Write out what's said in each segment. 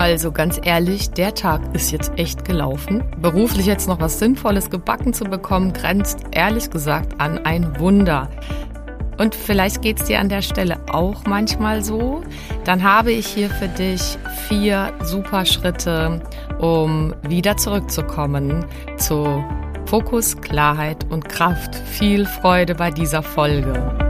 Also ganz ehrlich, der Tag ist jetzt echt gelaufen. Beruflich jetzt noch was Sinnvolles gebacken zu bekommen, grenzt ehrlich gesagt an ein Wunder. Und vielleicht geht es dir an der Stelle auch manchmal so. Dann habe ich hier für dich vier super Schritte, um wieder zurückzukommen zu Fokus, Klarheit und Kraft. Viel Freude bei dieser Folge.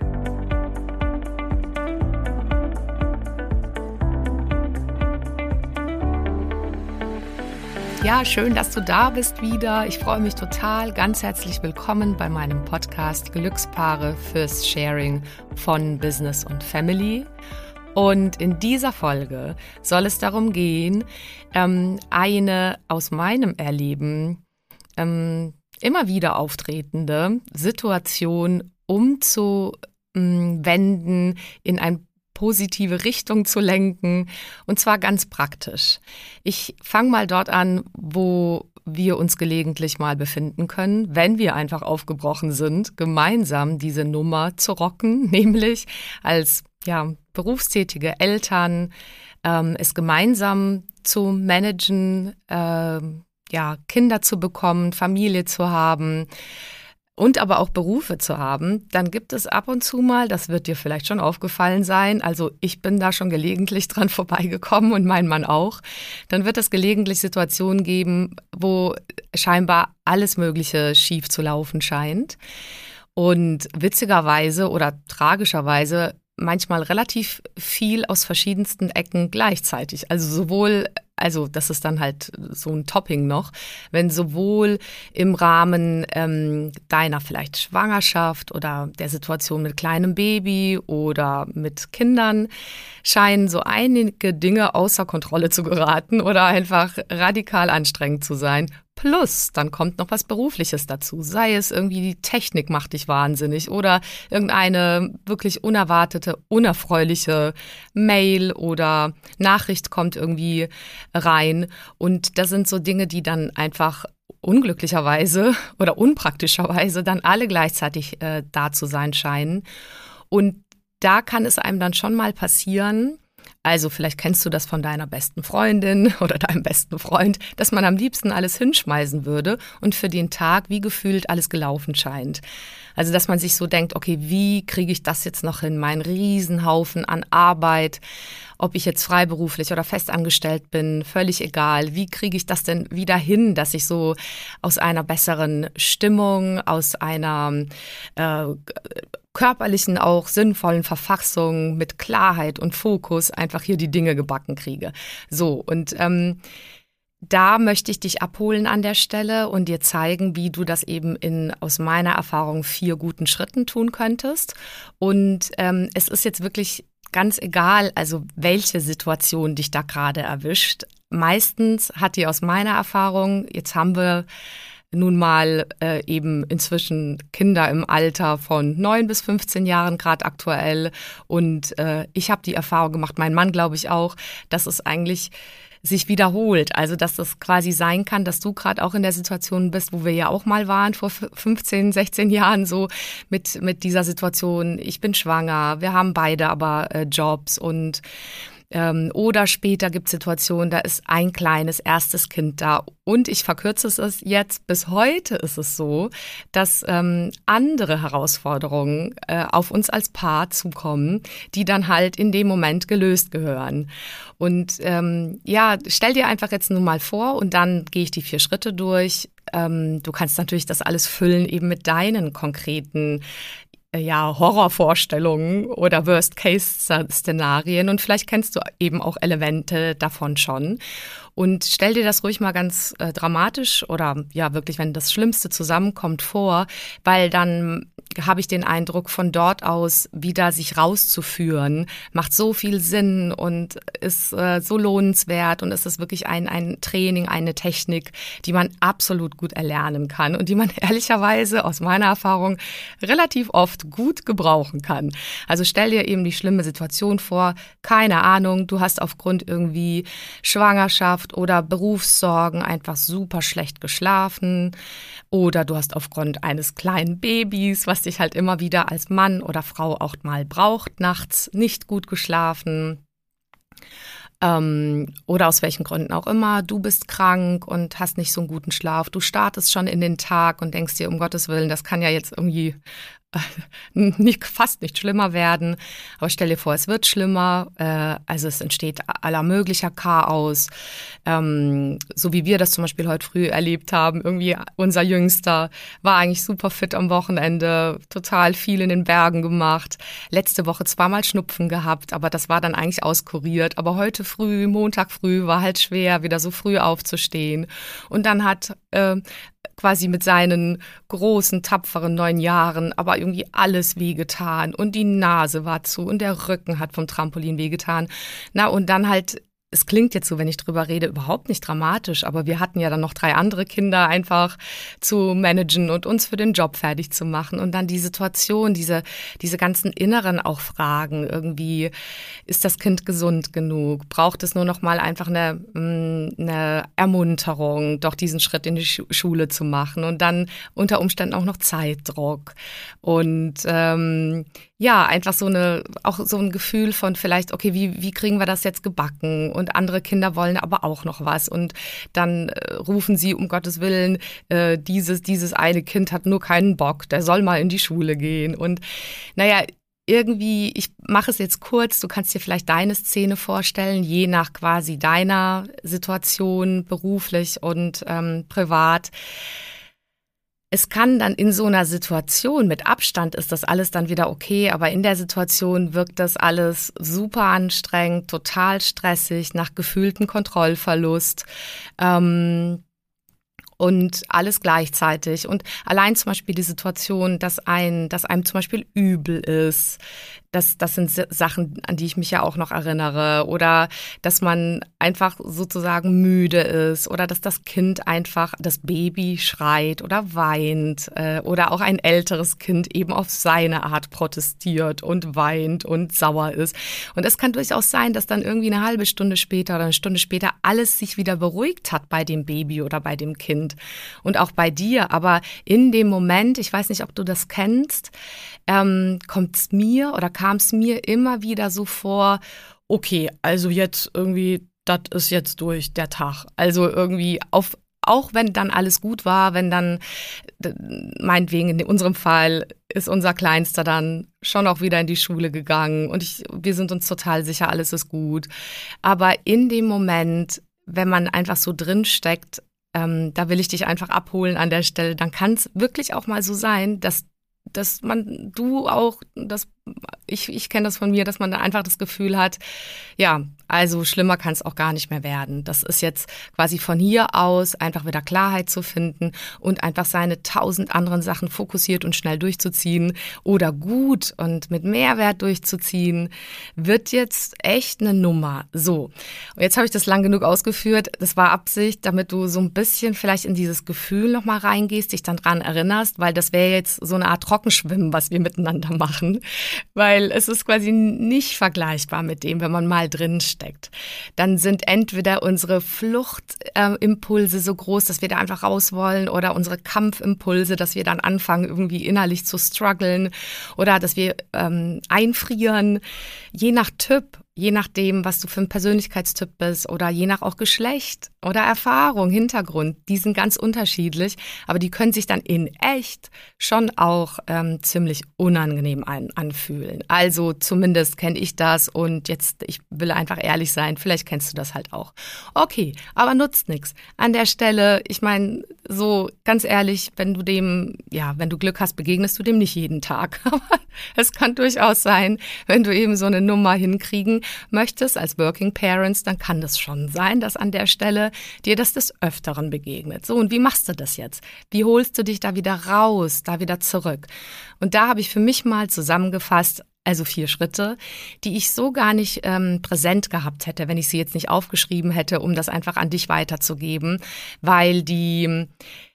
Ja, schön, dass du da bist wieder. Ich freue mich total. Ganz herzlich willkommen bei meinem Podcast Glückspaare fürs Sharing von Business und Family. Und in dieser Folge soll es darum gehen, ähm, eine aus meinem Erleben ähm, immer wieder auftretende Situation umzuwenden in ein positive Richtung zu lenken und zwar ganz praktisch. Ich fange mal dort an, wo wir uns gelegentlich mal befinden können, wenn wir einfach aufgebrochen sind, gemeinsam diese Nummer zu rocken, nämlich als ja, berufstätige Eltern, ähm, es gemeinsam zu managen, äh, ja, Kinder zu bekommen, Familie zu haben, und aber auch Berufe zu haben, dann gibt es ab und zu mal, das wird dir vielleicht schon aufgefallen sein, also ich bin da schon gelegentlich dran vorbeigekommen und mein Mann auch, dann wird es gelegentlich Situationen geben, wo scheinbar alles Mögliche schief zu laufen scheint. Und witzigerweise oder tragischerweise manchmal relativ viel aus verschiedensten Ecken gleichzeitig. Also sowohl also das ist dann halt so ein Topping noch, wenn sowohl im Rahmen ähm, deiner vielleicht Schwangerschaft oder der Situation mit kleinem Baby oder mit Kindern scheinen so einige Dinge außer Kontrolle zu geraten oder einfach radikal anstrengend zu sein, Plus, dann kommt noch was Berufliches dazu. Sei es irgendwie die Technik macht dich wahnsinnig oder irgendeine wirklich unerwartete, unerfreuliche Mail oder Nachricht kommt irgendwie rein. Und das sind so Dinge, die dann einfach unglücklicherweise oder unpraktischerweise dann alle gleichzeitig äh, da zu sein scheinen. Und da kann es einem dann schon mal passieren, also vielleicht kennst du das von deiner besten Freundin oder deinem besten Freund, dass man am liebsten alles hinschmeißen würde und für den Tag wie gefühlt alles gelaufen scheint. Also dass man sich so denkt, okay, wie kriege ich das jetzt noch hin? Mein Riesenhaufen an Arbeit, ob ich jetzt freiberuflich oder festangestellt bin, völlig egal. Wie kriege ich das denn wieder hin, dass ich so aus einer besseren Stimmung, aus einer äh, körperlichen, auch sinnvollen Verfassung mit Klarheit und Fokus einfach hier die Dinge gebacken kriege. So, und ähm, da möchte ich dich abholen an der Stelle und dir zeigen, wie du das eben in aus meiner Erfahrung vier guten Schritten tun könntest. Und ähm, es ist jetzt wirklich ganz egal, also welche Situation dich da gerade erwischt. Meistens hat die aus meiner Erfahrung, jetzt haben wir nun mal äh, eben inzwischen Kinder im Alter von neun bis 15 Jahren gerade aktuell. Und äh, ich habe die Erfahrung gemacht, mein Mann glaube ich auch, dass es eigentlich sich wiederholt. Also dass das quasi sein kann, dass du gerade auch in der Situation bist, wo wir ja auch mal waren vor 15, 16 Jahren so mit, mit dieser Situation, ich bin schwanger, wir haben beide aber äh, Jobs und ähm, oder später gibt es Situationen, da ist ein kleines erstes Kind da. Und ich verkürze es jetzt, bis heute ist es so, dass ähm, andere Herausforderungen äh, auf uns als Paar zukommen, die dann halt in dem Moment gelöst gehören. Und ähm, ja, stell dir einfach jetzt nun mal vor und dann gehe ich die vier Schritte durch. Ähm, du kannst natürlich das alles füllen eben mit deinen konkreten ja, Horrorvorstellungen oder Worst-Case-Szenarien und vielleicht kennst du eben auch Elemente davon schon. Und stell dir das ruhig mal ganz äh, dramatisch oder ja wirklich, wenn das Schlimmste zusammenkommt vor, weil dann habe ich den Eindruck, von dort aus wieder sich rauszuführen, macht so viel Sinn und ist äh, so lohnenswert und es ist wirklich ein, ein Training, eine Technik, die man absolut gut erlernen kann und die man ehrlicherweise aus meiner Erfahrung relativ oft gut gebrauchen kann. Also stell dir eben die schlimme Situation vor, keine Ahnung, du hast aufgrund irgendwie Schwangerschaft Schwangerschaft oder Berufssorgen einfach super schlecht geschlafen oder du hast aufgrund eines kleinen Babys, was dich halt immer wieder als Mann oder Frau auch mal braucht, nachts nicht gut geschlafen. Ähm, oder aus welchen Gründen auch immer, du bist krank und hast nicht so einen guten Schlaf. Du startest schon in den Tag und denkst dir, um Gottes Willen, das kann ja jetzt irgendwie nicht, fast nicht schlimmer werden. Aber stell dir vor, es wird schlimmer. Äh, also es entsteht aller möglicher Chaos. Ähm, so wie wir das zum Beispiel heute früh erlebt haben. Irgendwie unser Jüngster war eigentlich super fit am Wochenende, total viel in den Bergen gemacht. Letzte Woche zweimal Schnupfen gehabt, aber das war dann eigentlich auskuriert. Aber heute früh, Montag früh, war halt schwer, wieder so früh aufzustehen. Und dann hat äh, quasi mit seinen großen, tapferen neun Jahren, aber irgendwie alles wehgetan und die Nase war zu und der Rücken hat vom Trampolin wehgetan. Na, und dann halt es klingt jetzt so, wenn ich drüber rede, überhaupt nicht dramatisch, aber wir hatten ja dann noch drei andere Kinder einfach zu managen und uns für den Job fertig zu machen und dann die Situation, diese, diese ganzen inneren auch Fragen irgendwie, ist das Kind gesund genug? Braucht es nur noch mal einfach eine, mm, eine Ermunterung, doch diesen Schritt in die Schule zu machen und dann unter Umständen auch noch Zeitdruck und ähm, ja, einfach so eine, auch so ein Gefühl von vielleicht, okay, wie, wie kriegen wir das jetzt gebacken? Und andere Kinder wollen aber auch noch was. Und dann äh, rufen sie, um Gottes Willen, äh, dieses, dieses eine Kind hat nur keinen Bock, der soll mal in die Schule gehen. Und naja, irgendwie, ich mache es jetzt kurz, du kannst dir vielleicht deine Szene vorstellen, je nach quasi deiner Situation, beruflich und ähm, privat es kann dann in so einer Situation mit Abstand ist das alles dann wieder okay, aber in der Situation wirkt das alles super anstrengend, total stressig, nach gefühlten Kontrollverlust. Ähm, und alles gleichzeitig. Und allein zum Beispiel die Situation, dass ein, dass einem zum Beispiel übel ist, das, das sind Sachen, an die ich mich ja auch noch erinnere. Oder dass man einfach sozusagen müde ist oder dass das Kind einfach, das Baby schreit oder weint äh, oder auch ein älteres Kind eben auf seine Art protestiert und weint und sauer ist. Und es kann durchaus sein, dass dann irgendwie eine halbe Stunde später oder eine Stunde später alles sich wieder beruhigt hat bei dem Baby oder bei dem Kind und auch bei dir. Aber in dem Moment, ich weiß nicht, ob du das kennst, ähm, kommt es mir oder kam es mir immer wieder so vor, okay, also jetzt irgendwie, das ist jetzt durch der Tag. Also irgendwie auf, auch wenn dann alles gut war, wenn dann, meinetwegen in unserem Fall, ist unser Kleinster dann schon auch wieder in die Schule gegangen und ich, wir sind uns total sicher, alles ist gut. Aber in dem Moment, wenn man einfach so drin steckt, ähm, da will ich dich einfach abholen an der Stelle, dann kann es wirklich auch mal so sein, dass dass man, du auch, dass ich, ich kenne das von mir, dass man da einfach das Gefühl hat, ja, also schlimmer kann es auch gar nicht mehr werden. Das ist jetzt quasi von hier aus einfach wieder Klarheit zu finden und einfach seine tausend anderen Sachen fokussiert und schnell durchzuziehen oder gut und mit Mehrwert durchzuziehen, wird jetzt echt eine Nummer. So, und jetzt habe ich das lang genug ausgeführt. Das war Absicht, damit du so ein bisschen vielleicht in dieses Gefühl nochmal reingehst, dich dann dran erinnerst, weil das wäre jetzt so eine Art Trockenschwimmen, was wir miteinander machen weil es ist quasi nicht vergleichbar mit dem, wenn man mal drin steckt. Dann sind entweder unsere Fluchtimpulse so groß, dass wir da einfach raus wollen oder unsere Kampfimpulse, dass wir dann anfangen, irgendwie innerlich zu strugglen oder dass wir ähm, einfrieren. Je nach Typ je nachdem, was du für ein Persönlichkeitstyp bist oder je nach auch Geschlecht oder Erfahrung, Hintergrund, die sind ganz unterschiedlich, aber die können sich dann in echt schon auch ähm, ziemlich unangenehm an, anfühlen. Also zumindest kenne ich das und jetzt, ich will einfach ehrlich sein, vielleicht kennst du das halt auch. Okay, aber nutzt nichts. An der Stelle, ich meine, so ganz ehrlich, wenn du dem, ja, wenn du Glück hast, begegnest du dem nicht jeden Tag. Aber es kann durchaus sein, wenn du eben so eine Nummer hinkriegen möchtest als Working Parents, dann kann das schon sein, dass an der Stelle dir das des Öfteren begegnet. So, und wie machst du das jetzt? Wie holst du dich da wieder raus, da wieder zurück? Und da habe ich für mich mal zusammengefasst, also vier Schritte, die ich so gar nicht ähm, präsent gehabt hätte, wenn ich sie jetzt nicht aufgeschrieben hätte, um das einfach an dich weiterzugeben, weil die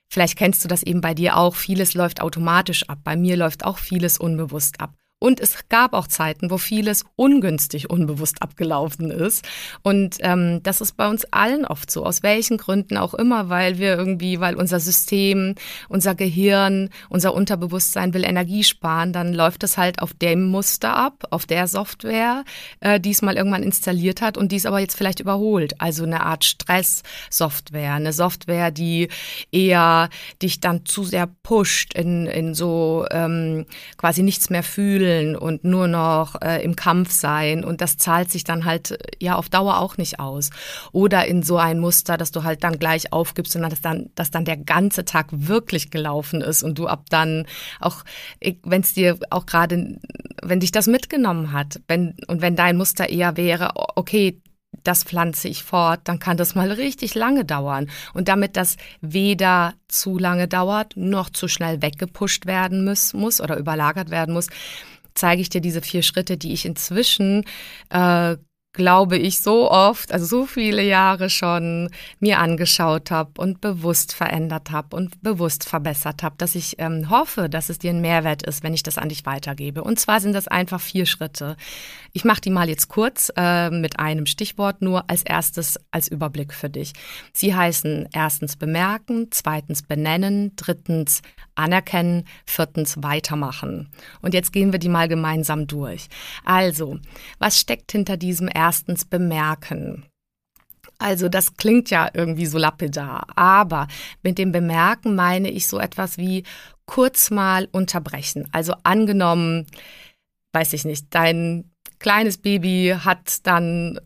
Vielleicht kennst du das eben bei dir auch. Vieles läuft automatisch ab. Bei mir läuft auch vieles unbewusst ab. Und es gab auch Zeiten, wo vieles ungünstig unbewusst abgelaufen ist. Und ähm, das ist bei uns allen oft so, aus welchen Gründen auch immer, weil wir irgendwie, weil unser System, unser Gehirn, unser Unterbewusstsein will Energie sparen, dann läuft es halt auf dem Muster ab, auf der Software, äh, die es mal irgendwann installiert hat und die es aber jetzt vielleicht überholt. Also eine Art Stress-Software, eine Software, die eher dich dann zu sehr pusht in, in so ähm, quasi nichts mehr fühlen fühlen und nur noch äh, im Kampf sein. Und das zahlt sich dann halt äh, ja auf Dauer auch nicht aus. Oder in so ein Muster, dass du halt dann gleich aufgibst und dass dann, dass dann der ganze Tag wirklich gelaufen ist und du ab dann auch, wenn es dir auch gerade, wenn dich das mitgenommen hat, wenn, und wenn dein Muster eher wäre, okay, das pflanze ich fort, dann kann das mal richtig lange dauern. Und damit das weder zu lange dauert, noch zu schnell weggepusht werden muss, muss oder überlagert werden muss, zeige ich dir diese vier Schritte, die ich inzwischen äh, glaube ich, so oft, also so viele Jahre schon mir angeschaut habe und bewusst verändert habe und bewusst verbessert habe, dass ich ähm, hoffe, dass es dir ein Mehrwert ist, wenn ich das an dich weitergebe. Und zwar sind das einfach vier Schritte. Ich mache die mal jetzt kurz äh, mit einem Stichwort nur als erstes als Überblick für dich. Sie heißen erstens bemerken, zweitens benennen, drittens anerkennen, viertens weitermachen. Und jetzt gehen wir die mal gemeinsam durch. Also, was steckt hinter diesem ersten erstens bemerken. Also das klingt ja irgendwie so lapidar, aber mit dem Bemerken meine ich so etwas wie kurz mal unterbrechen. Also angenommen, weiß ich nicht, dein kleines Baby hat dann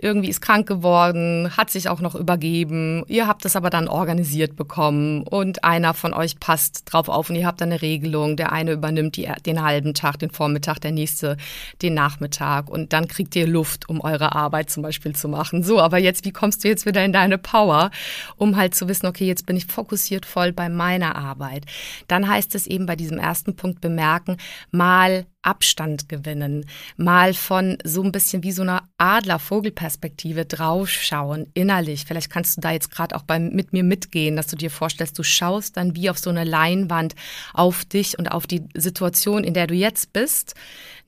irgendwie ist krank geworden, hat sich auch noch übergeben. Ihr habt es aber dann organisiert bekommen und einer von euch passt drauf auf und ihr habt dann eine Regelung. Der eine übernimmt die, den halben Tag, den Vormittag, der nächste den Nachmittag und dann kriegt ihr Luft, um eure Arbeit zum Beispiel zu machen. So, aber jetzt, wie kommst du jetzt wieder in deine Power, um halt zu wissen, okay, jetzt bin ich fokussiert voll bei meiner Arbeit. Dann heißt es eben bei diesem ersten Punkt bemerken, mal Abstand gewinnen, mal von so ein bisschen wie so einer Adler-Vogelperspektive draufschauen, innerlich. Vielleicht kannst du da jetzt gerade auch beim, mit mir mitgehen, dass du dir vorstellst, du schaust dann wie auf so eine Leinwand auf dich und auf die Situation, in der du jetzt bist.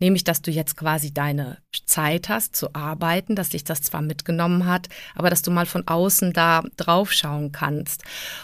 Nämlich, dass du jetzt quasi deine Zeit hast zu arbeiten, dass dich das zwar mitgenommen hat, aber dass du mal von außen da draufschauen kannst.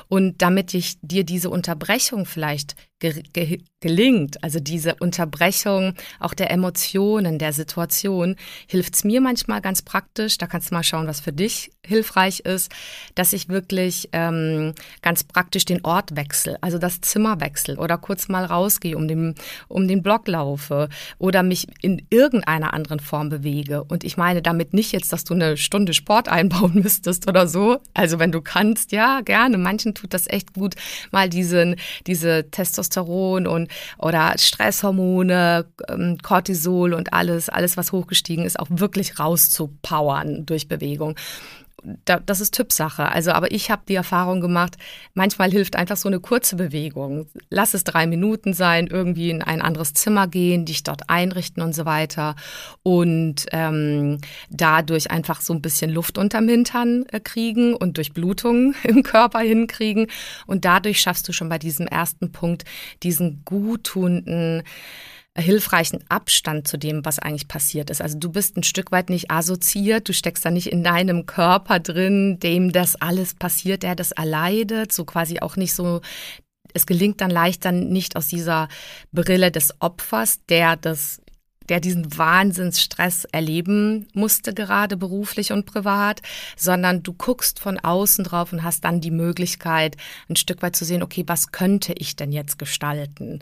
Und damit ich dir diese Unterbrechung vielleicht ge ge gelingt, also diese Unterbrechung auch der Emotionen, der Situation, hilft es mir manchmal ganz praktisch. Da kannst du mal schauen, was für dich hilfreich ist, dass ich wirklich ähm, ganz praktisch den Ort wechsle, also das Zimmer wechsle oder kurz mal rausgehe, um den, um den Block laufe oder mich in irgendeiner anderen Form bewege. Und ich meine damit nicht jetzt, dass du eine Stunde Sport einbauen müsstest oder so. Also wenn du kannst, ja, gerne. Manchen tut das echt gut, mal diesen, diese Testosteron und oder Stresshormone, ähm, Cortisol und alles, alles, was hochgestiegen ist, auch wirklich rauszupowern durch Bewegung das ist Typsache. Also, aber ich habe die Erfahrung gemacht, manchmal hilft einfach so eine kurze Bewegung. Lass es drei Minuten sein, irgendwie in ein anderes Zimmer gehen, dich dort einrichten und so weiter. Und ähm, dadurch einfach so ein bisschen Luft unterm Hintern äh, kriegen und Durchblutung im Körper hinkriegen. Und dadurch schaffst du schon bei diesem ersten Punkt diesen guttunenden hilfreichen Abstand zu dem, was eigentlich passiert ist. Also du bist ein Stück weit nicht assoziiert, du steckst da nicht in deinem Körper drin, dem das alles passiert, der das erleidet, so quasi auch nicht so es gelingt dann leicht dann nicht aus dieser Brille des Opfers, der das der diesen Wahnsinnsstress erleben musste, gerade beruflich und privat, sondern du guckst von außen drauf und hast dann die Möglichkeit, ein Stück weit zu sehen, okay, was könnte ich denn jetzt gestalten?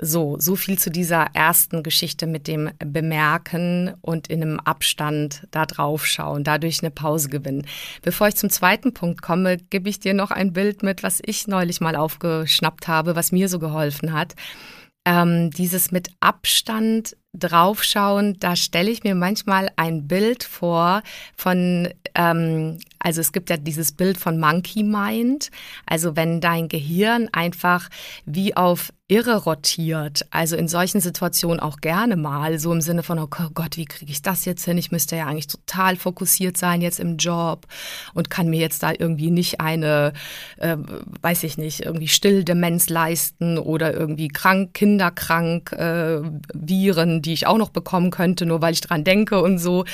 So, so viel zu dieser ersten Geschichte mit dem Bemerken und in einem Abstand da drauf schauen, dadurch eine Pause gewinnen. Bevor ich zum zweiten Punkt komme, gebe ich dir noch ein Bild mit, was ich neulich mal aufgeschnappt habe, was mir so geholfen hat. Ähm, dieses mit Abstand draufschauen, da stelle ich mir manchmal ein Bild vor von, ähm, also es gibt ja dieses Bild von Monkey Mind, also wenn dein Gehirn einfach wie auf irre rotiert, also in solchen Situationen auch gerne mal, so im Sinne von, oh Gott, wie kriege ich das jetzt hin? Ich müsste ja eigentlich total fokussiert sein jetzt im Job und kann mir jetzt da irgendwie nicht eine, äh, weiß ich nicht, irgendwie Stilldemenz leisten oder irgendwie krank, kinderkrank, äh, Viren, die ich auch noch bekommen könnte, nur weil ich dran denke und so.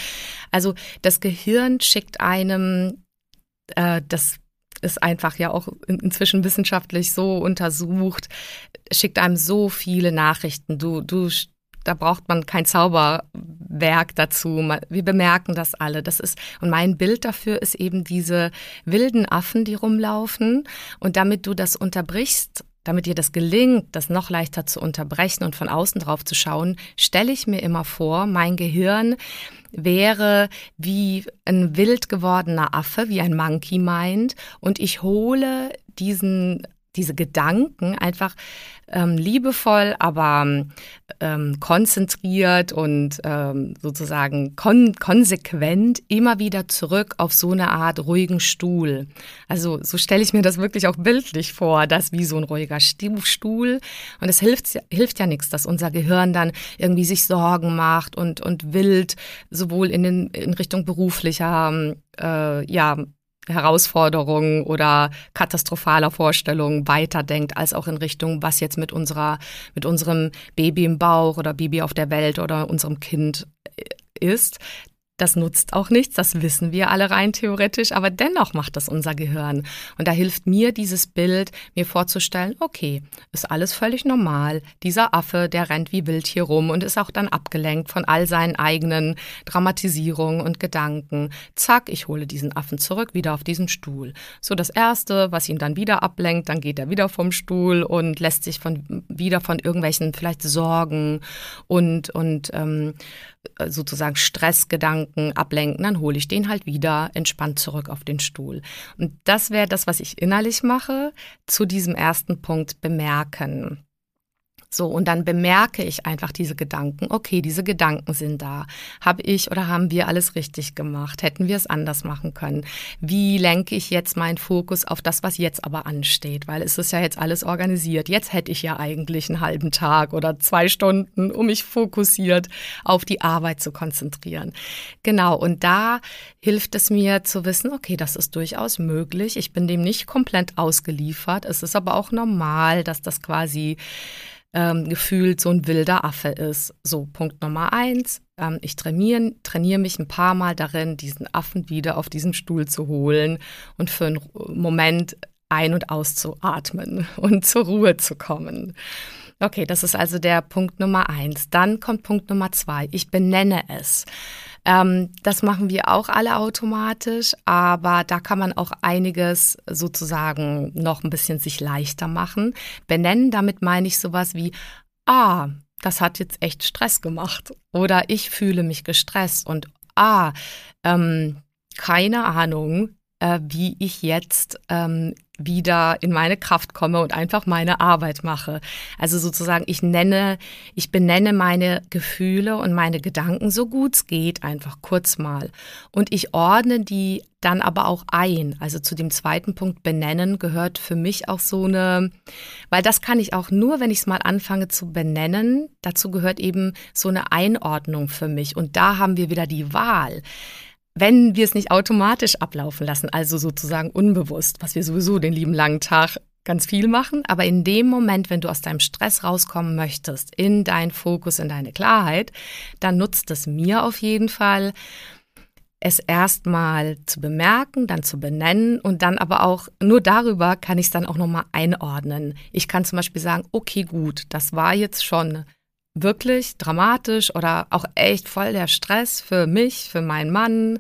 Also das Gehirn schickt einem äh, das ist einfach ja auch inzwischen wissenschaftlich so untersucht, schickt einem so viele Nachrichten. Du, du, da braucht man kein Zauberwerk dazu. Wir bemerken das alle. Das ist, und mein Bild dafür ist eben diese wilden Affen, die rumlaufen. Und damit du das unterbrichst, damit dir das gelingt, das noch leichter zu unterbrechen und von außen drauf zu schauen, stelle ich mir immer vor, mein Gehirn wäre wie ein wild gewordener Affe, wie ein Monkey Mind, und ich hole diesen diese Gedanken einfach ähm, liebevoll, aber ähm, konzentriert und ähm, sozusagen kon konsequent immer wieder zurück auf so eine Art ruhigen Stuhl. Also so stelle ich mir das wirklich auch bildlich vor, das wie so ein ruhiger Stuhl. Und es hilft, hilft ja nichts, dass unser Gehirn dann irgendwie sich Sorgen macht und, und wild sowohl in, den, in Richtung beruflicher äh, ja, Herausforderungen oder katastrophaler Vorstellungen weiterdenkt, als auch in Richtung, was jetzt mit unserer, mit unserem Baby im Bauch oder Baby auf der Welt oder unserem Kind ist. Das nutzt auch nichts, das wissen wir alle rein theoretisch, aber dennoch macht das unser Gehirn. Und da hilft mir dieses Bild, mir vorzustellen, okay, ist alles völlig normal. Dieser Affe, der rennt wie wild hier rum und ist auch dann abgelenkt von all seinen eigenen Dramatisierungen und Gedanken. Zack, ich hole diesen Affen zurück, wieder auf diesen Stuhl. So das Erste, was ihn dann wieder ablenkt, dann geht er wieder vom Stuhl und lässt sich von, wieder von irgendwelchen vielleicht Sorgen und, und ähm, sozusagen Stressgedanken ablenken, dann hole ich den halt wieder entspannt zurück auf den Stuhl. Und das wäre das, was ich innerlich mache, zu diesem ersten Punkt bemerken. So, und dann bemerke ich einfach diese Gedanken. Okay, diese Gedanken sind da. Habe ich oder haben wir alles richtig gemacht? Hätten wir es anders machen können? Wie lenke ich jetzt meinen Fokus auf das, was jetzt aber ansteht? Weil es ist ja jetzt alles organisiert. Jetzt hätte ich ja eigentlich einen halben Tag oder zwei Stunden, um mich fokussiert auf die Arbeit zu konzentrieren. Genau, und da hilft es mir zu wissen, okay, das ist durchaus möglich. Ich bin dem nicht komplett ausgeliefert. Es ist aber auch normal, dass das quasi ähm, gefühlt so ein wilder Affe ist. So, Punkt Nummer eins. Ähm, ich trainiere, trainiere mich ein paar Mal darin, diesen Affen wieder auf diesen Stuhl zu holen und für einen Moment ein- und auszuatmen und zur Ruhe zu kommen. Okay, das ist also der Punkt Nummer eins. Dann kommt Punkt Nummer zwei. Ich benenne es. Ähm, das machen wir auch alle automatisch, aber da kann man auch einiges sozusagen noch ein bisschen sich leichter machen. Benennen, damit meine ich sowas wie, ah, das hat jetzt echt Stress gemacht oder ich fühle mich gestresst und ah, ähm, keine Ahnung, äh, wie ich jetzt ähm, wieder in meine Kraft komme und einfach meine Arbeit mache. Also sozusagen, ich nenne, ich benenne meine Gefühle und meine Gedanken so gut es geht, einfach kurz mal. Und ich ordne die dann aber auch ein. Also zu dem zweiten Punkt benennen gehört für mich auch so eine, weil das kann ich auch nur, wenn ich es mal anfange zu benennen. Dazu gehört eben so eine Einordnung für mich. Und da haben wir wieder die Wahl wenn wir es nicht automatisch ablaufen lassen, also sozusagen unbewusst, was wir sowieso den lieben langen Tag ganz viel machen, aber in dem Moment, wenn du aus deinem Stress rauskommen möchtest, in deinen Fokus, in deine Klarheit, dann nutzt es mir auf jeden Fall, es erstmal zu bemerken, dann zu benennen und dann aber auch nur darüber kann ich es dann auch nochmal einordnen. Ich kann zum Beispiel sagen, okay, gut, das war jetzt schon wirklich dramatisch oder auch echt voll der Stress für mich, für meinen Mann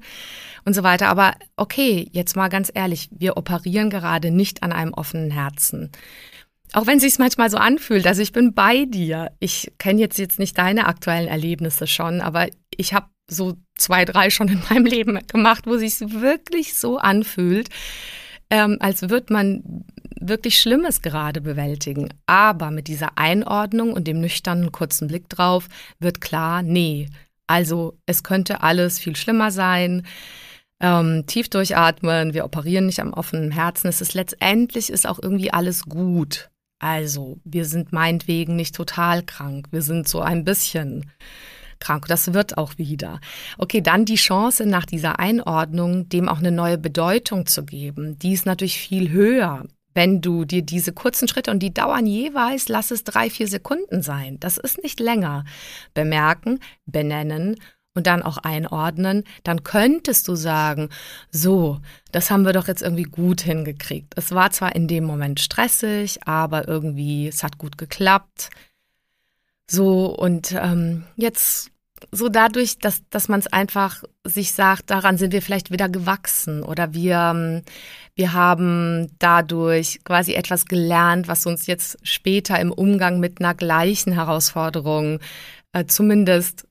und so weiter. Aber okay, jetzt mal ganz ehrlich, wir operieren gerade nicht an einem offenen Herzen. Auch wenn sich manchmal so anfühlt, also ich bin bei dir. Ich kenne jetzt jetzt nicht deine aktuellen Erlebnisse schon, aber ich habe so zwei, drei schon in meinem Leben gemacht, wo sich wirklich so anfühlt, ähm, als würde man wirklich Schlimmes gerade bewältigen. Aber mit dieser Einordnung und dem nüchternen kurzen Blick drauf wird klar, nee. Also es könnte alles viel schlimmer sein. Ähm, tief durchatmen, wir operieren nicht am offenen Herzen. Es ist letztendlich ist auch irgendwie alles gut. Also, wir sind meinetwegen nicht total krank, wir sind so ein bisschen krank. Das wird auch wieder. Okay, dann die Chance nach dieser Einordnung, dem auch eine neue Bedeutung zu geben, die ist natürlich viel höher. Wenn du dir diese kurzen Schritte und die dauern jeweils, lass es drei, vier Sekunden sein. Das ist nicht länger. Bemerken, benennen und dann auch einordnen, dann könntest du sagen, so, das haben wir doch jetzt irgendwie gut hingekriegt. Es war zwar in dem Moment stressig, aber irgendwie, es hat gut geklappt. So, und ähm, jetzt so dadurch, dass, dass man es einfach sich sagt, daran sind wir vielleicht wieder gewachsen oder wir, ähm, wir haben dadurch quasi etwas gelernt, was uns jetzt später im Umgang mit einer gleichen Herausforderung äh, zumindest,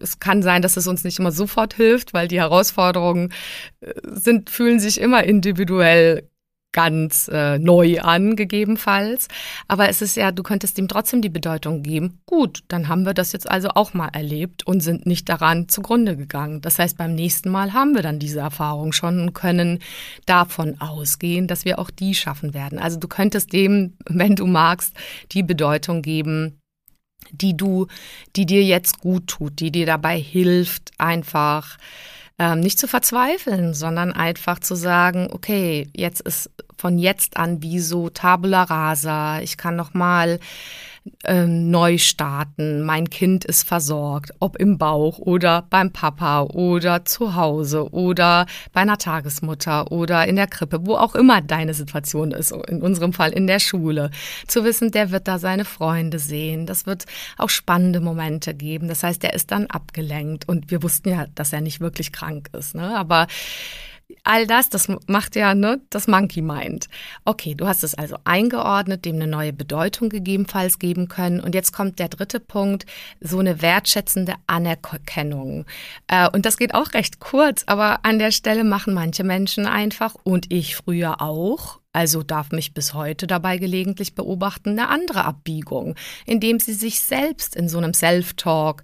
es kann sein, dass es uns nicht immer sofort hilft, weil die Herausforderungen äh, sind, fühlen sich immer individuell ganz äh, neu an, gegebenenfalls. Aber es ist ja, du könntest ihm trotzdem die Bedeutung geben. Gut, dann haben wir das jetzt also auch mal erlebt und sind nicht daran zugrunde gegangen. Das heißt, beim nächsten Mal haben wir dann diese Erfahrung schon und können davon ausgehen, dass wir auch die schaffen werden. Also du könntest dem, wenn du magst, die Bedeutung geben, die du, die dir jetzt gut tut, die dir dabei hilft, einfach ähm, nicht zu verzweifeln, sondern einfach zu sagen, okay, jetzt ist von jetzt an wie so Tabula rasa. Ich kann noch mal ähm, neu starten. Mein Kind ist versorgt, ob im Bauch oder beim Papa oder zu Hause oder bei einer Tagesmutter oder in der Krippe, wo auch immer deine Situation ist, in unserem Fall in der Schule. Zu wissen, der wird da seine Freunde sehen. Das wird auch spannende Momente geben. Das heißt, er ist dann abgelenkt und wir wussten ja, dass er nicht wirklich krank ist. Ne? Aber All das, das macht ja ne, das Monkey Mind. Okay, du hast es also eingeordnet, dem eine neue Bedeutung gegebenenfalls geben können. Und jetzt kommt der dritte Punkt, so eine wertschätzende Anerkennung. Äh, und das geht auch recht kurz, aber an der Stelle machen manche Menschen einfach und ich früher auch also darf mich bis heute dabei gelegentlich beobachten, eine andere Abbiegung, indem sie sich selbst in so einem Self-Talk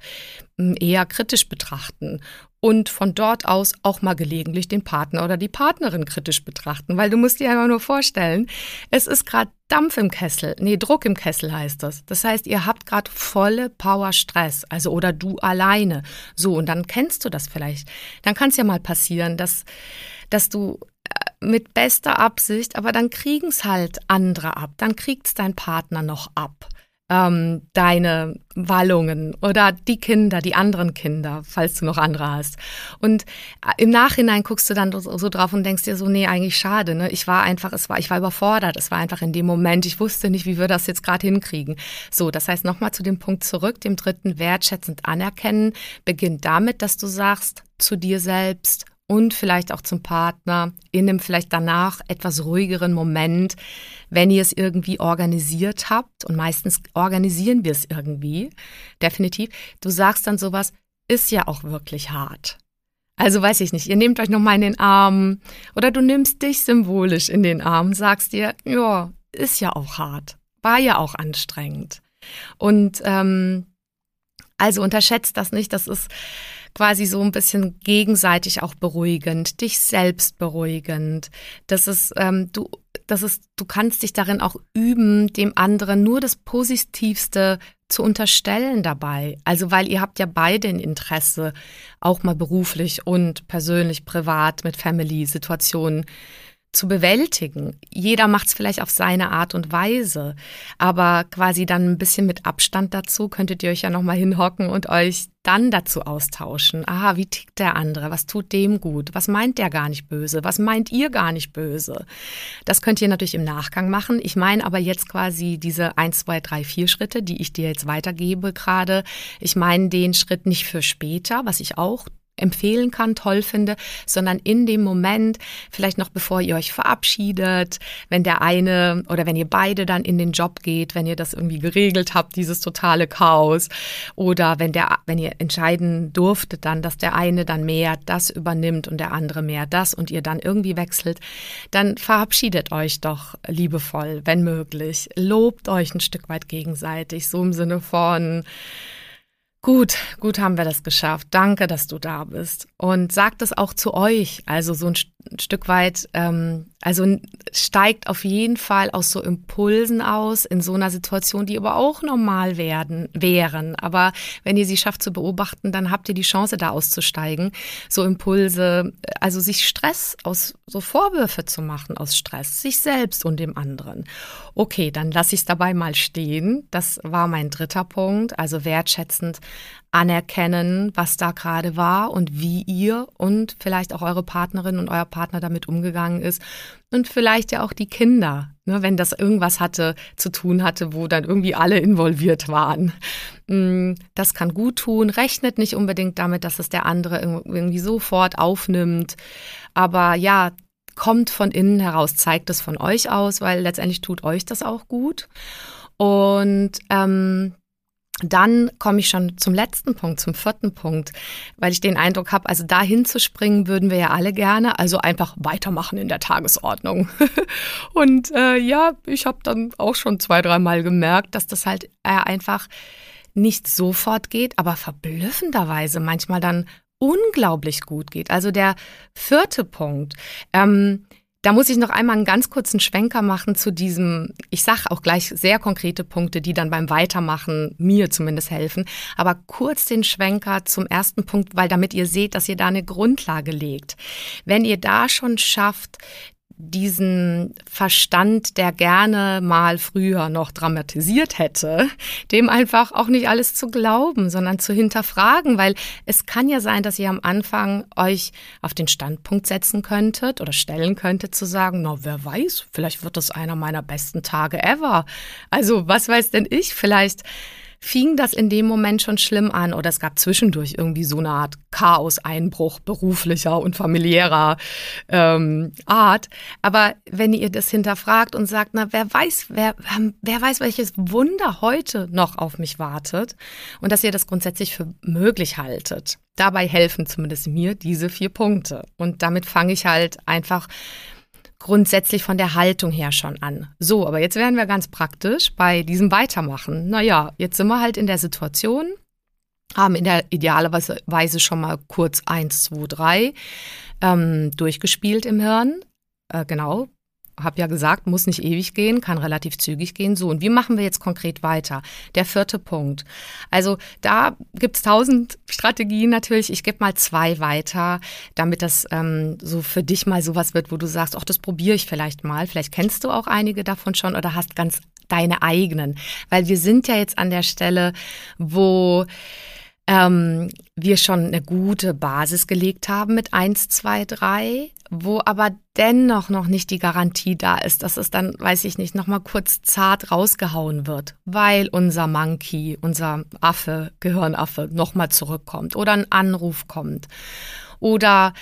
eher kritisch betrachten und von dort aus auch mal gelegentlich den Partner oder die Partnerin kritisch betrachten, weil du musst dir einfach nur vorstellen, es ist gerade Dampf im Kessel, nee, Druck im Kessel heißt das. Das heißt, ihr habt gerade volle Power Stress, also oder du alleine. So und dann kennst du das vielleicht. Dann kann es ja mal passieren, dass dass du äh, mit bester Absicht, aber dann kriegen es halt andere ab, dann kriegt es dein Partner noch ab ähm, deine Wallungen oder die Kinder, die anderen Kinder, falls du noch andere hast. Und äh, im Nachhinein guckst du dann so, drauf und denkst dir so, nee, eigentlich schade. Ne? Ich war einfach, es war, ich war überfordert. Es war einfach in dem Moment. Ich wusste nicht, wie wir das jetzt gerade hinkriegen. So, das heißt nochmal zu dem Punkt zurück, dem dritten wertschätzend anerkennen, beginnt damit, dass du sagst zu dir selbst, und vielleicht auch zum Partner in einem vielleicht danach etwas ruhigeren Moment, wenn ihr es irgendwie organisiert habt. Und meistens organisieren wir es irgendwie, definitiv. Du sagst dann sowas, ist ja auch wirklich hart. Also weiß ich nicht, ihr nehmt euch nochmal in den Arm oder du nimmst dich symbolisch in den Arm, sagst dir, ja, ist ja auch hart, war ja auch anstrengend. Und ähm, also unterschätzt das nicht, das ist quasi so ein bisschen gegenseitig auch beruhigend, dich selbst beruhigend. Das ist, ähm, du, das ist, du kannst dich darin auch üben, dem anderen nur das Positivste zu unterstellen dabei. Also, weil ihr habt ja beide ein Interesse, auch mal beruflich und persönlich, privat mit Family-Situationen zu bewältigen. Jeder macht es vielleicht auf seine Art und Weise, aber quasi dann ein bisschen mit Abstand dazu könntet ihr euch ja nochmal hinhocken und euch dann dazu austauschen. Aha, wie tickt der andere? Was tut dem gut? Was meint der gar nicht böse? Was meint ihr gar nicht böse? Das könnt ihr natürlich im Nachgang machen. Ich meine aber jetzt quasi diese eins, zwei, drei, vier Schritte, die ich dir jetzt weitergebe gerade. Ich meine den Schritt nicht für später, was ich auch empfehlen kann, toll finde, sondern in dem Moment, vielleicht noch bevor ihr euch verabschiedet, wenn der eine oder wenn ihr beide dann in den Job geht, wenn ihr das irgendwie geregelt habt, dieses totale Chaos oder wenn der, wenn ihr entscheiden durftet dann, dass der eine dann mehr das übernimmt und der andere mehr das und ihr dann irgendwie wechselt, dann verabschiedet euch doch liebevoll, wenn möglich. Lobt euch ein Stück weit gegenseitig, so im Sinne von, Gut, gut haben wir das geschafft. Danke, dass du da bist. Und sagt es auch zu euch, also so ein, ein Stück weit, ähm, also steigt auf jeden Fall aus so Impulsen aus in so einer Situation, die aber auch normal werden, wären. Aber wenn ihr sie schafft zu beobachten, dann habt ihr die Chance, da auszusteigen. So Impulse, also sich Stress aus, so Vorwürfe zu machen aus Stress, sich selbst und dem anderen. Okay, dann lasse ich es dabei mal stehen. Das war mein dritter Punkt, also wertschätzend anerkennen, was da gerade war und wie ihr und vielleicht auch eure Partnerin und euer Partner damit umgegangen ist und vielleicht ja auch die Kinder, ne, wenn das irgendwas hatte zu tun hatte, wo dann irgendwie alle involviert waren. Mm, das kann gut tun. Rechnet nicht unbedingt damit, dass es der andere irgendwie sofort aufnimmt, aber ja, kommt von innen heraus, zeigt es von euch aus, weil letztendlich tut euch das auch gut. Und ähm, dann komme ich schon zum letzten Punkt, zum vierten Punkt, weil ich den Eindruck habe, also dahin zu springen würden wir ja alle gerne, also einfach weitermachen in der Tagesordnung. Und äh, ja, ich habe dann auch schon zwei, dreimal gemerkt, dass das halt äh, einfach nicht sofort geht, aber verblüffenderweise manchmal dann unglaublich gut geht. Also der vierte Punkt. Ähm, da muss ich noch einmal einen ganz kurzen Schwenker machen zu diesem, ich sage auch gleich sehr konkrete Punkte, die dann beim Weitermachen mir zumindest helfen, aber kurz den Schwenker zum ersten Punkt, weil damit ihr seht, dass ihr da eine Grundlage legt. Wenn ihr da schon schafft, diesen Verstand, der gerne mal früher noch dramatisiert hätte, dem einfach auch nicht alles zu glauben, sondern zu hinterfragen, weil es kann ja sein, dass ihr am Anfang euch auf den Standpunkt setzen könntet oder stellen könntet zu sagen, na, wer weiß, vielleicht wird das einer meiner besten Tage ever. Also, was weiß denn ich, vielleicht fing das in dem Moment schon schlimm an oder es gab zwischendurch irgendwie so eine Art Chaos-Einbruch beruflicher und familiärer ähm, Art. Aber wenn ihr das hinterfragt und sagt, na, wer weiß, wer, wer weiß, welches Wunder heute noch auf mich wartet und dass ihr das grundsätzlich für möglich haltet. Dabei helfen zumindest mir diese vier Punkte. Und damit fange ich halt einfach grundsätzlich von der Haltung her schon an. So, aber jetzt werden wir ganz praktisch bei diesem Weitermachen. Naja, jetzt sind wir halt in der Situation, haben in der idealerweise schon mal kurz eins, zwei, drei ähm, durchgespielt im Hirn. Äh, genau, habe ja gesagt, muss nicht ewig gehen, kann relativ zügig gehen. So, und wie machen wir jetzt konkret weiter? Der vierte Punkt. Also da gibt's tausend Strategien natürlich. Ich gebe mal zwei weiter, damit das ähm, so für dich mal sowas wird, wo du sagst, ach, das probiere ich vielleicht mal. Vielleicht kennst du auch einige davon schon oder hast ganz deine eigenen. Weil wir sind ja jetzt an der Stelle, wo ähm, wir schon eine gute Basis gelegt haben mit eins, zwei, drei, wo aber dennoch noch nicht die Garantie da ist, dass es dann, weiß ich nicht, nochmal kurz zart rausgehauen wird, weil unser Monkey, unser Affe, Gehirnaffe nochmal zurückkommt oder ein Anruf kommt. Oder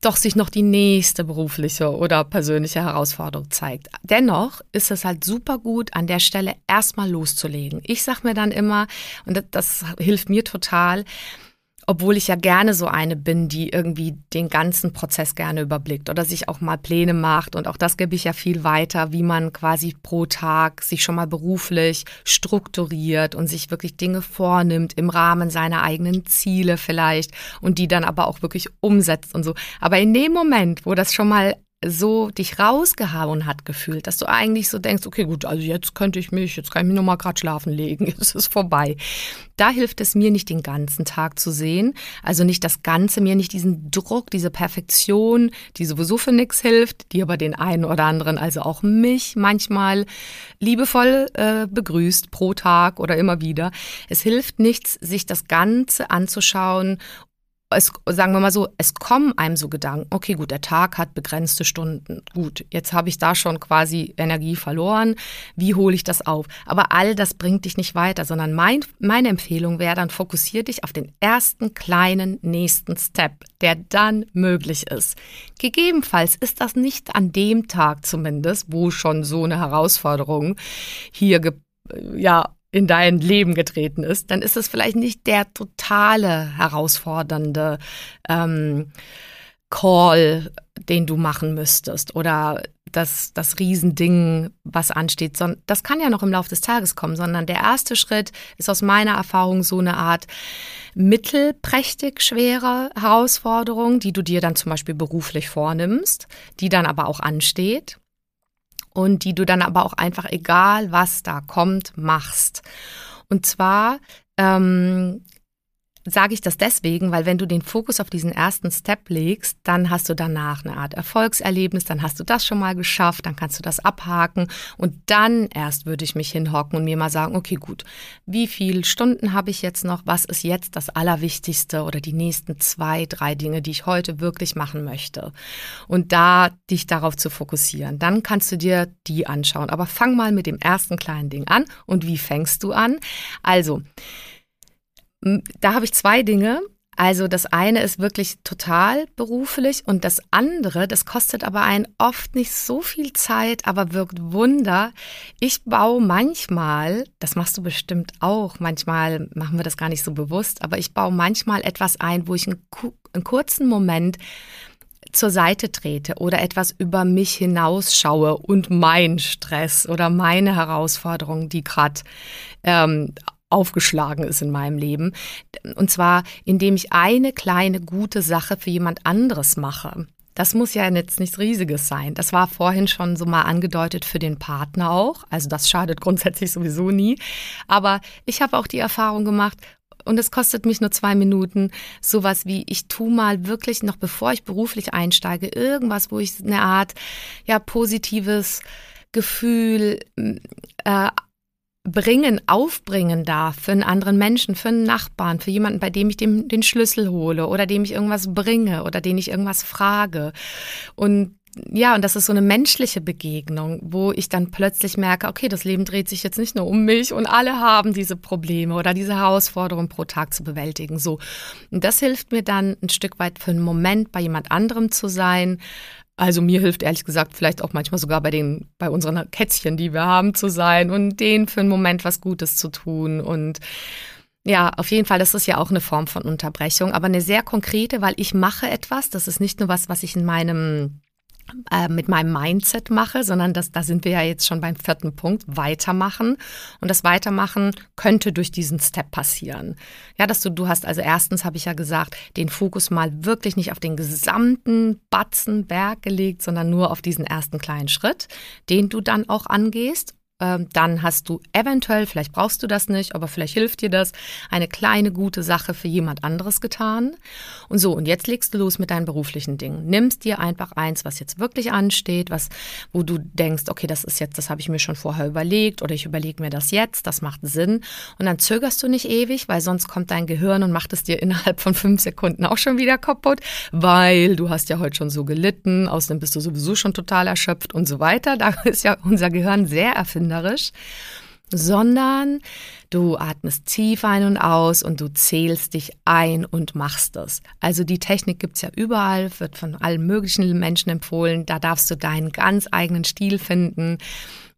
doch sich noch die nächste berufliche oder persönliche Herausforderung zeigt. Dennoch ist es halt super gut, an der Stelle erstmal loszulegen. Ich sag mir dann immer, und das, das hilft mir total, obwohl ich ja gerne so eine bin, die irgendwie den ganzen Prozess gerne überblickt oder sich auch mal Pläne macht. Und auch das gebe ich ja viel weiter, wie man quasi pro Tag sich schon mal beruflich strukturiert und sich wirklich Dinge vornimmt im Rahmen seiner eigenen Ziele vielleicht und die dann aber auch wirklich umsetzt und so. Aber in dem Moment, wo das schon mal so dich rausgehauen hat gefühlt, dass du eigentlich so denkst, okay, gut, also jetzt könnte ich mich, jetzt kann ich mich nochmal gerade schlafen legen, jetzt ist es vorbei. Da hilft es mir nicht den ganzen Tag zu sehen, also nicht das Ganze, mir nicht diesen Druck, diese Perfektion, die sowieso für nichts hilft, die aber den einen oder anderen, also auch mich manchmal liebevoll äh, begrüßt pro Tag oder immer wieder. Es hilft nichts, sich das Ganze anzuschauen es, sagen wir mal so, es kommen einem so Gedanken, okay, gut, der Tag hat begrenzte Stunden. Gut, jetzt habe ich da schon quasi Energie verloren. Wie hole ich das auf? Aber all das bringt dich nicht weiter, sondern mein, meine Empfehlung wäre dann, fokussier dich auf den ersten kleinen nächsten Step, der dann möglich ist. Gegebenenfalls ist das nicht an dem Tag zumindest, wo schon so eine Herausforderung hier ja, in dein Leben getreten ist, dann ist es vielleicht nicht der totale herausfordernde ähm, Call, den du machen müsstest oder das, das Riesending, was ansteht. Das kann ja noch im Laufe des Tages kommen, sondern der erste Schritt ist aus meiner Erfahrung so eine Art mittelprächtig schwere Herausforderung, die du dir dann zum Beispiel beruflich vornimmst, die dann aber auch ansteht und die du dann aber auch einfach, egal was da kommt, machst. Und zwar ähm, sage ich das deswegen, weil wenn du den Fokus auf diesen ersten Step legst, dann hast du danach eine Art Erfolgserlebnis, dann hast du das schon mal geschafft, dann kannst du das abhaken und dann erst würde ich mich hinhocken und mir mal sagen, okay, gut, wie viele Stunden habe ich jetzt noch? Was ist jetzt das Allerwichtigste oder die nächsten zwei, drei Dinge, die ich heute wirklich machen möchte? Und da dich darauf zu fokussieren, dann kannst du dir die anschauen. Aber fang mal mit dem ersten kleinen Ding an. Und wie fängst du an? Also, da habe ich zwei Dinge. Also das eine ist wirklich total beruflich und das andere, das kostet aber einen oft nicht so viel Zeit, aber wirkt Wunder. Ich baue manchmal, das machst du bestimmt auch, manchmal machen wir das gar nicht so bewusst, aber ich baue manchmal etwas ein, wo ich einen, einen kurzen Moment zur Seite trete oder etwas über mich hinausschaue und mein Stress oder meine Herausforderungen, die gerade ähm, aufgeschlagen ist in meinem Leben. Und zwar, indem ich eine kleine gute Sache für jemand anderes mache. Das muss ja jetzt nichts Riesiges sein. Das war vorhin schon so mal angedeutet für den Partner auch. Also das schadet grundsätzlich sowieso nie. Aber ich habe auch die Erfahrung gemacht, und es kostet mich nur zwei Minuten, sowas wie, ich tu mal wirklich noch, bevor ich beruflich einsteige, irgendwas, wo ich eine Art, ja, positives Gefühl äh, bringen, aufbringen darf für einen anderen Menschen, für einen Nachbarn, für jemanden, bei dem ich dem, den Schlüssel hole oder dem ich irgendwas bringe oder den ich irgendwas frage. Und ja, und das ist so eine menschliche Begegnung, wo ich dann plötzlich merke, okay, das Leben dreht sich jetzt nicht nur um mich und alle haben diese Probleme oder diese Herausforderungen pro Tag zu bewältigen. So. Und das hilft mir dann ein Stück weit für einen Moment bei jemand anderem zu sein, also mir hilft ehrlich gesagt vielleicht auch manchmal sogar bei den, bei unseren Kätzchen, die wir haben, zu sein und denen für einen Moment was Gutes zu tun. Und ja, auf jeden Fall, das ist ja auch eine Form von Unterbrechung, aber eine sehr konkrete, weil ich mache etwas, das ist nicht nur was, was ich in meinem äh, mit meinem Mindset mache, sondern das, da sind wir ja jetzt schon beim vierten Punkt, weitermachen. Und das Weitermachen könnte durch diesen Step passieren. Ja, dass du, du hast also erstens, habe ich ja gesagt, den Fokus mal wirklich nicht auf den gesamten Batzen Berg gelegt, sondern nur auf diesen ersten kleinen Schritt, den du dann auch angehst dann hast du eventuell, vielleicht brauchst du das nicht, aber vielleicht hilft dir das, eine kleine gute Sache für jemand anderes getan. Und so, und jetzt legst du los mit deinen beruflichen Dingen. Nimmst dir einfach eins, was jetzt wirklich ansteht, was, wo du denkst, okay, das ist jetzt, das habe ich mir schon vorher überlegt oder ich überlege mir das jetzt, das macht Sinn. Und dann zögerst du nicht ewig, weil sonst kommt dein Gehirn und macht es dir innerhalb von fünf Sekunden auch schon wieder kaputt, weil du hast ja heute schon so gelitten, außerdem bist du sowieso schon total erschöpft und so weiter. Da ist ja unser Gehirn sehr erfinderisch erfinderisch, sondern du atmest tief ein und aus und du zählst dich ein und machst es. Also die Technik gibt es ja überall, wird von allen möglichen Menschen empfohlen. Da darfst du deinen ganz eigenen Stil finden.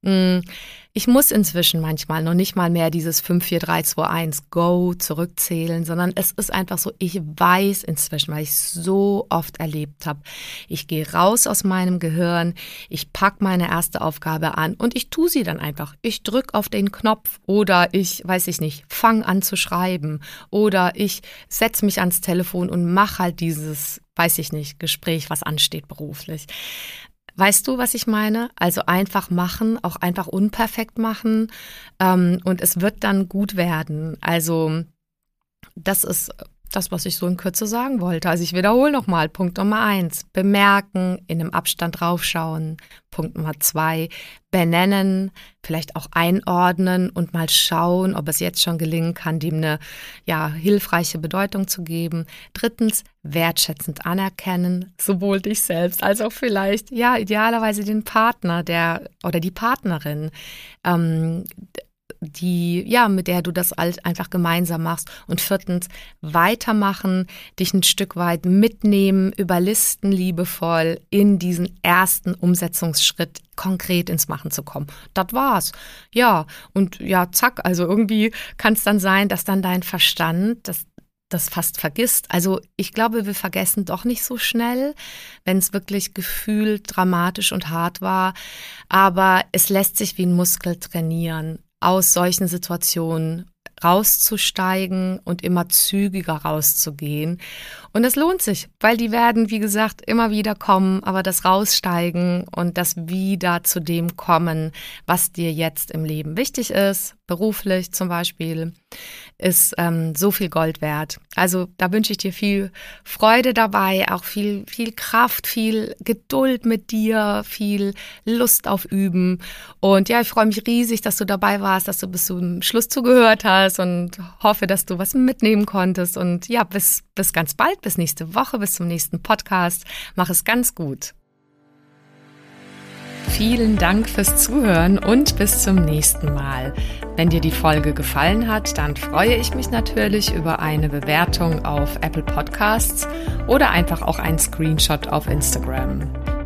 Hm, ich muss inzwischen manchmal noch nicht mal mehr dieses 5, 4, 3, 2, 1 Go zurückzählen, sondern es ist einfach so, ich weiß inzwischen, weil ich so oft erlebt habe, ich gehe raus aus meinem Gehirn, ich packe meine erste Aufgabe an und ich tue sie dann einfach. Ich drücke auf den Knopf oder ich, weiß ich nicht, fange an zu schreiben oder ich setze mich ans Telefon und mache halt dieses weiß ich nicht, Gespräch, was ansteht beruflich. Weißt du, was ich meine? Also einfach machen, auch einfach unperfekt machen ähm, und es wird dann gut werden. Also das ist das, was ich so in Kürze sagen wollte. Also ich wiederhole nochmal. Punkt Nummer eins, bemerken, in einem Abstand raufschauen. Punkt Nummer zwei, benennen, vielleicht auch einordnen und mal schauen, ob es jetzt schon gelingen kann, dem eine ja, hilfreiche Bedeutung zu geben. Drittens, wertschätzend anerkennen, sowohl dich selbst als auch vielleicht, ja, idealerweise den Partner, der oder die Partnerin. Ähm, die, ja, mit der du das einfach gemeinsam machst. Und viertens, weitermachen, dich ein Stück weit mitnehmen, überlisten liebevoll in diesen ersten Umsetzungsschritt konkret ins Machen zu kommen. Das war's. Ja, und ja, zack, also irgendwie kann es dann sein, dass dann dein Verstand, das das fast vergisst. Also ich glaube, wir vergessen doch nicht so schnell, wenn es wirklich gefühlt dramatisch und hart war. Aber es lässt sich wie ein Muskel trainieren aus solchen Situationen rauszusteigen und immer zügiger rauszugehen. Und das lohnt sich, weil die werden, wie gesagt, immer wieder kommen, aber das Raussteigen und das wieder zu dem kommen, was dir jetzt im Leben wichtig ist, beruflich zum Beispiel, ist ähm, so viel Gold wert. Also da wünsche ich dir viel Freude dabei, auch viel, viel Kraft, viel Geduld mit dir, viel Lust auf Üben. Und ja, ich freue mich riesig, dass du dabei warst, dass du bis zum Schluss zugehört hast und hoffe, dass du was mitnehmen konntest. Und ja, bis, bis ganz bald, bis nächste Woche, bis zum nächsten Podcast. Mach es ganz gut. Vielen Dank fürs Zuhören und bis zum nächsten Mal. Wenn dir die Folge gefallen hat, dann freue ich mich natürlich über eine Bewertung auf Apple Podcasts oder einfach auch einen Screenshot auf Instagram.